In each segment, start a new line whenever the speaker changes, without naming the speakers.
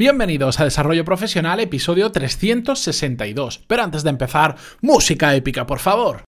Bienvenidos a Desarrollo Profesional, episodio 362. Pero antes de empezar, música épica, por favor.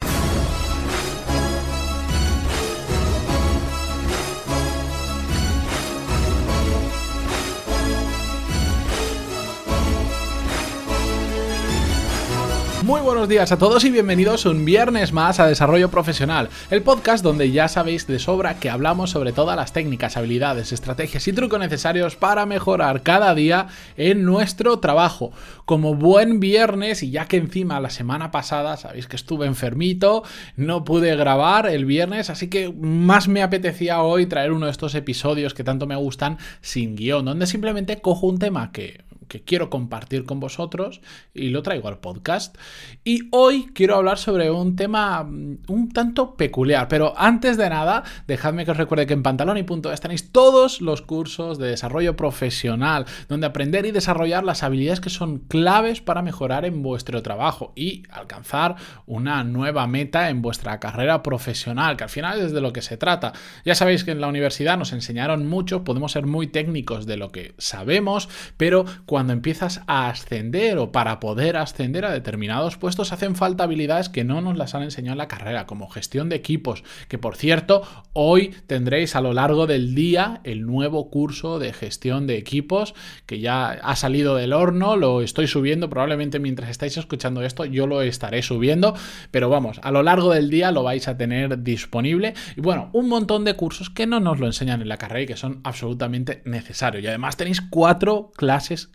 Muy buenos días a todos y bienvenidos un viernes más a Desarrollo Profesional, el podcast donde ya sabéis de sobra que hablamos sobre todas las técnicas, habilidades, estrategias y trucos necesarios para mejorar cada día en nuestro trabajo. Como buen viernes y ya que encima la semana pasada sabéis que estuve enfermito, no pude grabar el viernes, así que más me apetecía hoy traer uno de estos episodios que tanto me gustan sin guion, donde simplemente cojo un tema que que quiero compartir con vosotros y lo traigo al podcast. Y hoy quiero hablar sobre un tema mm, un tanto peculiar, pero antes de nada, dejadme que os recuerde que en pantaloni.es tenéis todos los cursos de desarrollo profesional, donde aprender y desarrollar las habilidades que son claves para mejorar en vuestro trabajo y alcanzar una nueva meta en vuestra carrera profesional, que al final es de lo que se trata. Ya sabéis que en la universidad nos enseñaron mucho, podemos ser muy técnicos de lo que sabemos, pero cuando cuando empiezas a ascender o para poder ascender a determinados puestos hacen falta habilidades que no nos las han enseñado en la carrera, como gestión de equipos, que por cierto, hoy tendréis a lo largo del día el nuevo curso de gestión de equipos que ya ha salido del horno, lo estoy subiendo, probablemente mientras estáis escuchando esto yo lo estaré subiendo, pero vamos, a lo largo del día lo vais a tener disponible y bueno, un montón de cursos que no nos lo enseñan en la carrera y que son absolutamente necesarios. Y además tenéis cuatro clases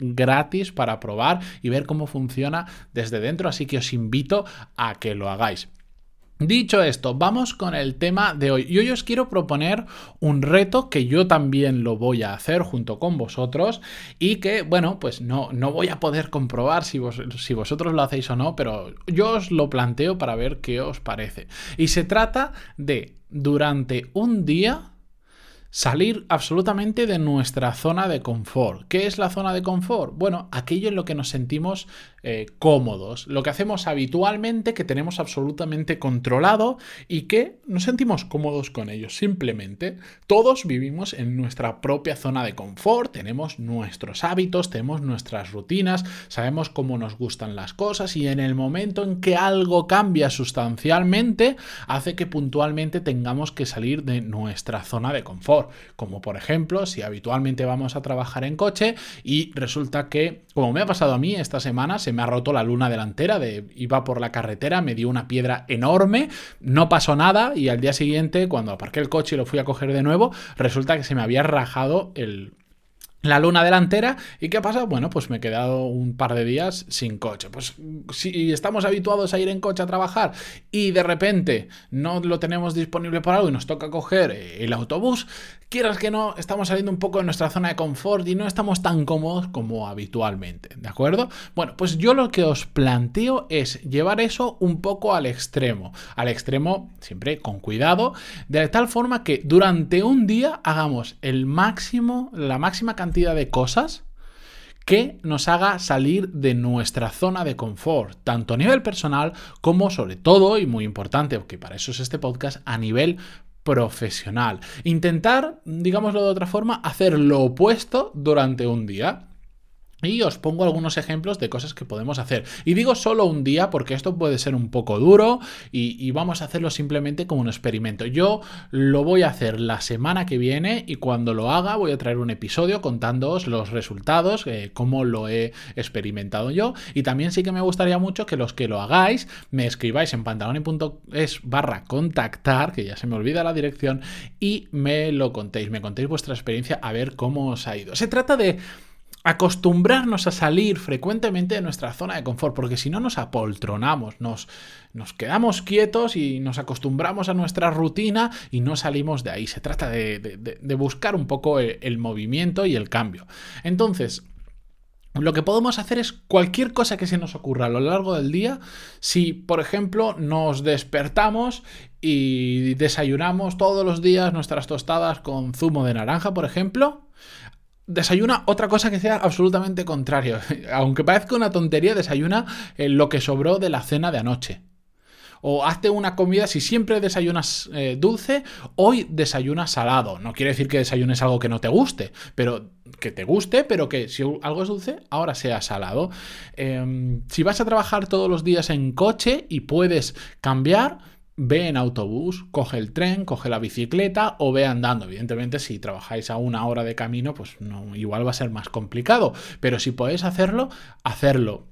para probar y ver cómo funciona desde dentro, así que os invito a que lo hagáis. Dicho esto, vamos con el tema de hoy. Y hoy os quiero proponer un reto que yo también lo voy a hacer junto con vosotros y que, bueno, pues no, no voy a poder comprobar si, si vosotros lo hacéis o no, pero yo os lo planteo para ver qué os parece. Y se trata de, durante un día, Salir absolutamente de nuestra zona de confort. ¿Qué es la zona de confort? Bueno, aquello en lo que nos sentimos eh, cómodos, lo que hacemos habitualmente, que tenemos absolutamente controlado y que nos sentimos cómodos con ello. Simplemente, todos vivimos en nuestra propia zona de confort, tenemos nuestros hábitos, tenemos nuestras rutinas, sabemos cómo nos gustan las cosas y en el momento en que algo cambia sustancialmente, hace que puntualmente tengamos que salir de nuestra zona de confort como por ejemplo si habitualmente vamos a trabajar en coche y resulta que, como me ha pasado a mí esta semana, se me ha roto la luna delantera, de, iba por la carretera, me dio una piedra enorme, no pasó nada y al día siguiente, cuando aparqué el coche y lo fui a coger de nuevo, resulta que se me había rajado el, la luna delantera. ¿Y qué pasa? Bueno, pues me he quedado un par de días sin coche. Pues si estamos habituados a ir en coche a trabajar y de repente no lo tenemos disponible por algo y nos toca coger el autobús, quieras que no, estamos saliendo un poco de nuestra zona de confort y no estamos tan cómodos como habitualmente, ¿de acuerdo? Bueno, pues yo lo que os planteo es llevar eso un poco al extremo, al extremo siempre con cuidado, de tal forma que durante un día hagamos el máximo, la máxima cantidad de cosas que nos haga salir de nuestra zona de confort, tanto a nivel personal como sobre todo, y muy importante, porque para eso es este podcast, a nivel profesional. Intentar, digámoslo de otra forma, hacer lo opuesto durante un día. Y os pongo algunos ejemplos de cosas que podemos hacer. Y digo solo un día porque esto puede ser un poco duro y, vamos a hacerlo simplemente como un experimento. Yo lo voy a hacer la semana que viene y cuando lo haga voy a traer un episodio contándoos los resultados, eh, cómo lo he experimentado yo. Y también sí que me gustaría mucho que los que lo hagáis me escribáis en pantaloni.es barra contactar, que ya se me olvida la dirección, y me lo contéis, me contéis vuestra experiencia a ver cómo os ha ido. Se trata de acostumbrarnos a salir frecuentemente de nuestra zona de confort, porque si no nos apoltronamos, nos, nos quedamos quietos y nos acostumbramos a nuestra rutina y no salimos de ahí. Se trata de, buscar un poco el movimiento y el cambio. Entonces, lo que podemos hacer es cualquier cosa que se nos ocurra a lo largo del día. Si, por ejemplo, nos despertamos y desayunamos todos los días nuestras tostadas con zumo de naranja, por ejemplo, desayuna otra cosa que sea absolutamente contrario. Aunque parezca una tontería, desayuna eh, lo que sobró de la cena de anoche. O hazte una comida, si siempre desayunas eh, dulce, hoy desayunas salado. No quiere decir que desayunes algo que no te guste, pero que te guste, pero que si algo es dulce, ahora sea salado. Em, si vas a trabajar todos los días en coche y puedes cambiar, ve en autobús, coge el tren, coge la bicicleta o ve andando. Evidentemente, si trabajáis a una hora de camino, pues no, igual va a ser más complicado. Pero si podéis hacerlo, hacerlo.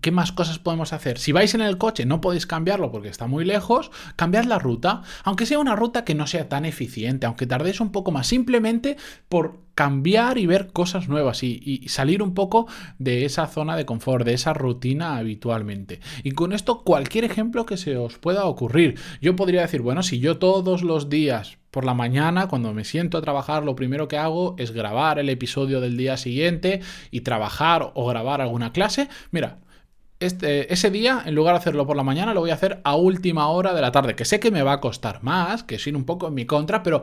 ¿Qué más cosas podemos hacer? Si vais en el coche no podéis cambiarlo porque está muy lejos, cambiad la ruta, aunque sea una ruta que no sea tan eficiente, aunque tardéis un poco más, simplemente por cambiar y ver cosas nuevas y, salir un poco de esa zona de confort, de esa rutina habitualmente. Y con esto cualquier ejemplo que se os pueda ocurrir. Yo podría decir, bueno, si yo todos los días por la mañana, cuando me siento a trabajar, lo primero que hago es grabar el episodio del día siguiente y trabajar o grabar alguna clase. Mira, este, ese día, en lugar de hacerlo por la mañana, lo voy a hacer a última hora de la tarde, que sé que me va a costar más, que es ir un poco en mi contra, pero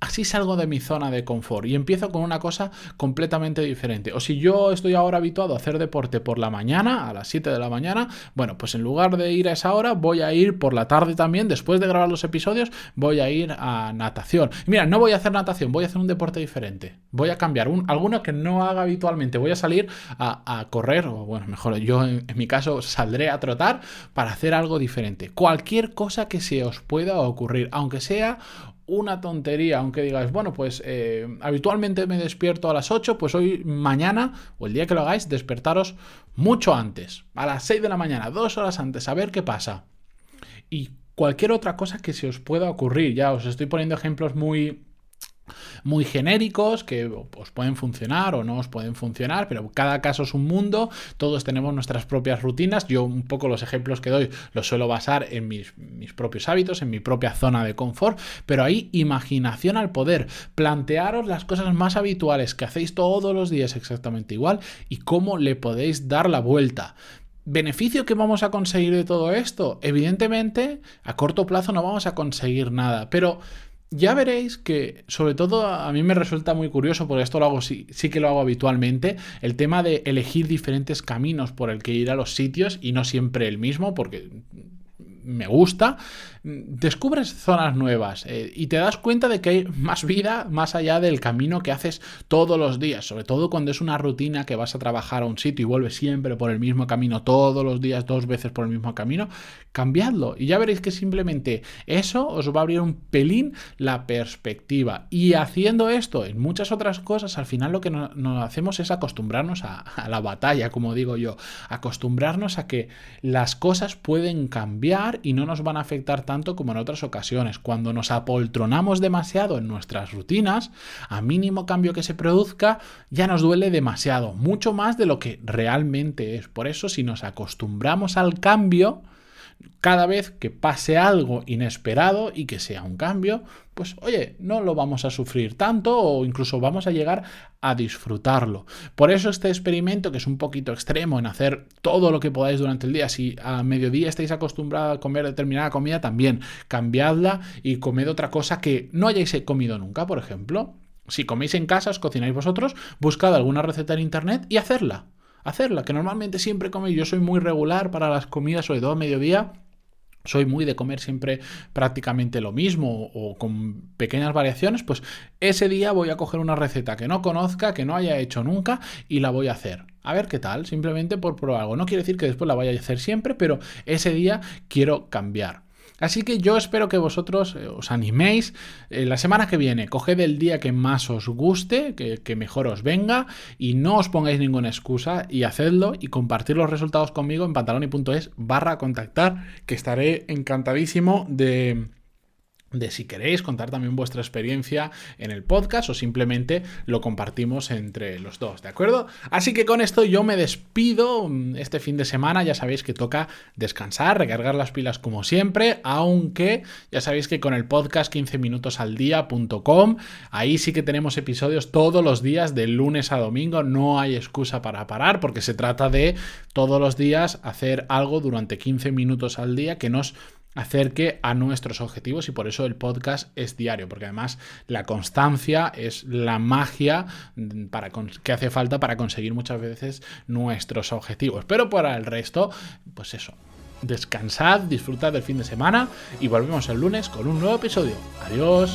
así salgo de mi zona de confort y empiezo con una cosa completamente diferente. O si yo estoy ahora habituado a hacer deporte por la mañana, a las 7 de la mañana, bueno, pues en lugar de ir a esa hora, voy a ir por la tarde también, después de grabar los episodios, voy a ir a natación. mira, no voy a hacer natación, voy a hacer un deporte diferente. Voy a cambiar un, alguno que no haga habitualmente. Voy a salir a, correr, o bueno, mejor yo en mi caso saldré a trotar para hacer algo diferente. Cualquier cosa que se os pueda ocurrir, aunque sea una tontería, aunque digáis, bueno, pues eh, habitualmente me despierto a las 8, pues hoy, mañana o el día que lo hagáis, despertaros mucho antes, a las 6 de la mañana, dos horas antes, a ver qué pasa. Y cualquier otra cosa que se os pueda ocurrir, ya os estoy poniendo ejemplos muy muy genéricos que os pueden funcionar o no os pueden funcionar, pero cada caso es un mundo, todos tenemos nuestras propias rutinas, yo un poco los ejemplos que doy los suelo basar en mis, mis propios hábitos, en mi propia zona de confort, pero ahí imaginación al poder, plantearos las cosas más habituales que hacéis todos los días exactamente igual y cómo le podéis dar la vuelta. ¿Beneficio que vamos a conseguir de todo esto? Evidentemente, a corto plazo no vamos a conseguir nada, pero ya veréis que, sobre todo, a mí me resulta muy curioso, porque esto lo hago, sí, sí, que lo hago habitualmente, el tema de elegir diferentes caminos por el que ir a los sitios y no siempre el mismo, porque me gusta, descubres zonas nuevas eh, y te das cuenta de que hay más vida más allá del camino que haces todos los días, sobre todo cuando es una rutina que vas a trabajar a un sitio y vuelves siempre por el mismo camino todos los días, dos veces por el mismo camino, cambiadlo. Y ya veréis que simplemente eso os va a abrir un pelín la perspectiva. Y haciendo esto en muchas otras cosas, al final lo que nos, hacemos es acostumbrarnos a, a la batalla, como digo yo, acostumbrarnos a que las cosas pueden cambiar y no nos van a afectar tanto como en otras ocasiones. Cuando nos apoltronamos demasiado en nuestras rutinas, a mínimo cambio que se produzca, ya nos duele demasiado, mucho más de lo que realmente es. Por eso, si nos acostumbramos al cambio, cada vez que pase algo inesperado y que sea un cambio, pues oye, no lo vamos a sufrir tanto o incluso vamos a llegar a disfrutarlo. Por eso este experimento, que es un poquito extremo en hacer todo lo que podáis durante el día, si a mediodía estáis acostumbrados a comer determinada comida, también cambiadla y comed otra cosa que no hayáis comido nunca, por ejemplo. Si coméis en casa, os cocináis vosotros, buscad alguna receta en internet y hacerla hacerla, que normalmente siempre como yo soy muy regular para las comidas, sobre todo a mediodía, soy muy de comer siempre prácticamente lo mismo o con pequeñas variaciones, pues ese día voy a coger una receta que no conozca, que no haya hecho nunca y la voy a hacer. A ver qué tal, simplemente por probar algo. No quiere decir que después la vaya a hacer siempre, pero ese día quiero cambiar. Así que yo espero que vosotros eh, os animéis. Eh, la semana que viene, coged el día que más os guste, que, mejor os venga, y no os pongáis ninguna excusa y hacedlo y compartir los resultados conmigo en pantaloni.es barra contactar, que estaré encantadísimo de de si queréis contar también vuestra experiencia en el podcast o simplemente lo compartimos entre los dos, ¿de acuerdo? Así que con esto yo me despido mm, este fin de semana, ya sabéis que toca descansar, recargar las pilas como siempre, aunque ya sabéis que con el podcast 15 minutos al día.com, ahí sí que tenemos episodios todos los días de lunes a domingo, no hay excusa para parar porque se trata de todos los días hacer algo durante 15 minutos al día que nos acerque a nuestros objetivos y por eso el podcast es diario, porque además la constancia es la magia para que hace falta para conseguir muchas veces nuestros objetivos. Pero para el resto, pues eso, descansad, disfrutad del fin de semana y volvemos el lunes con un nuevo episodio. Adiós.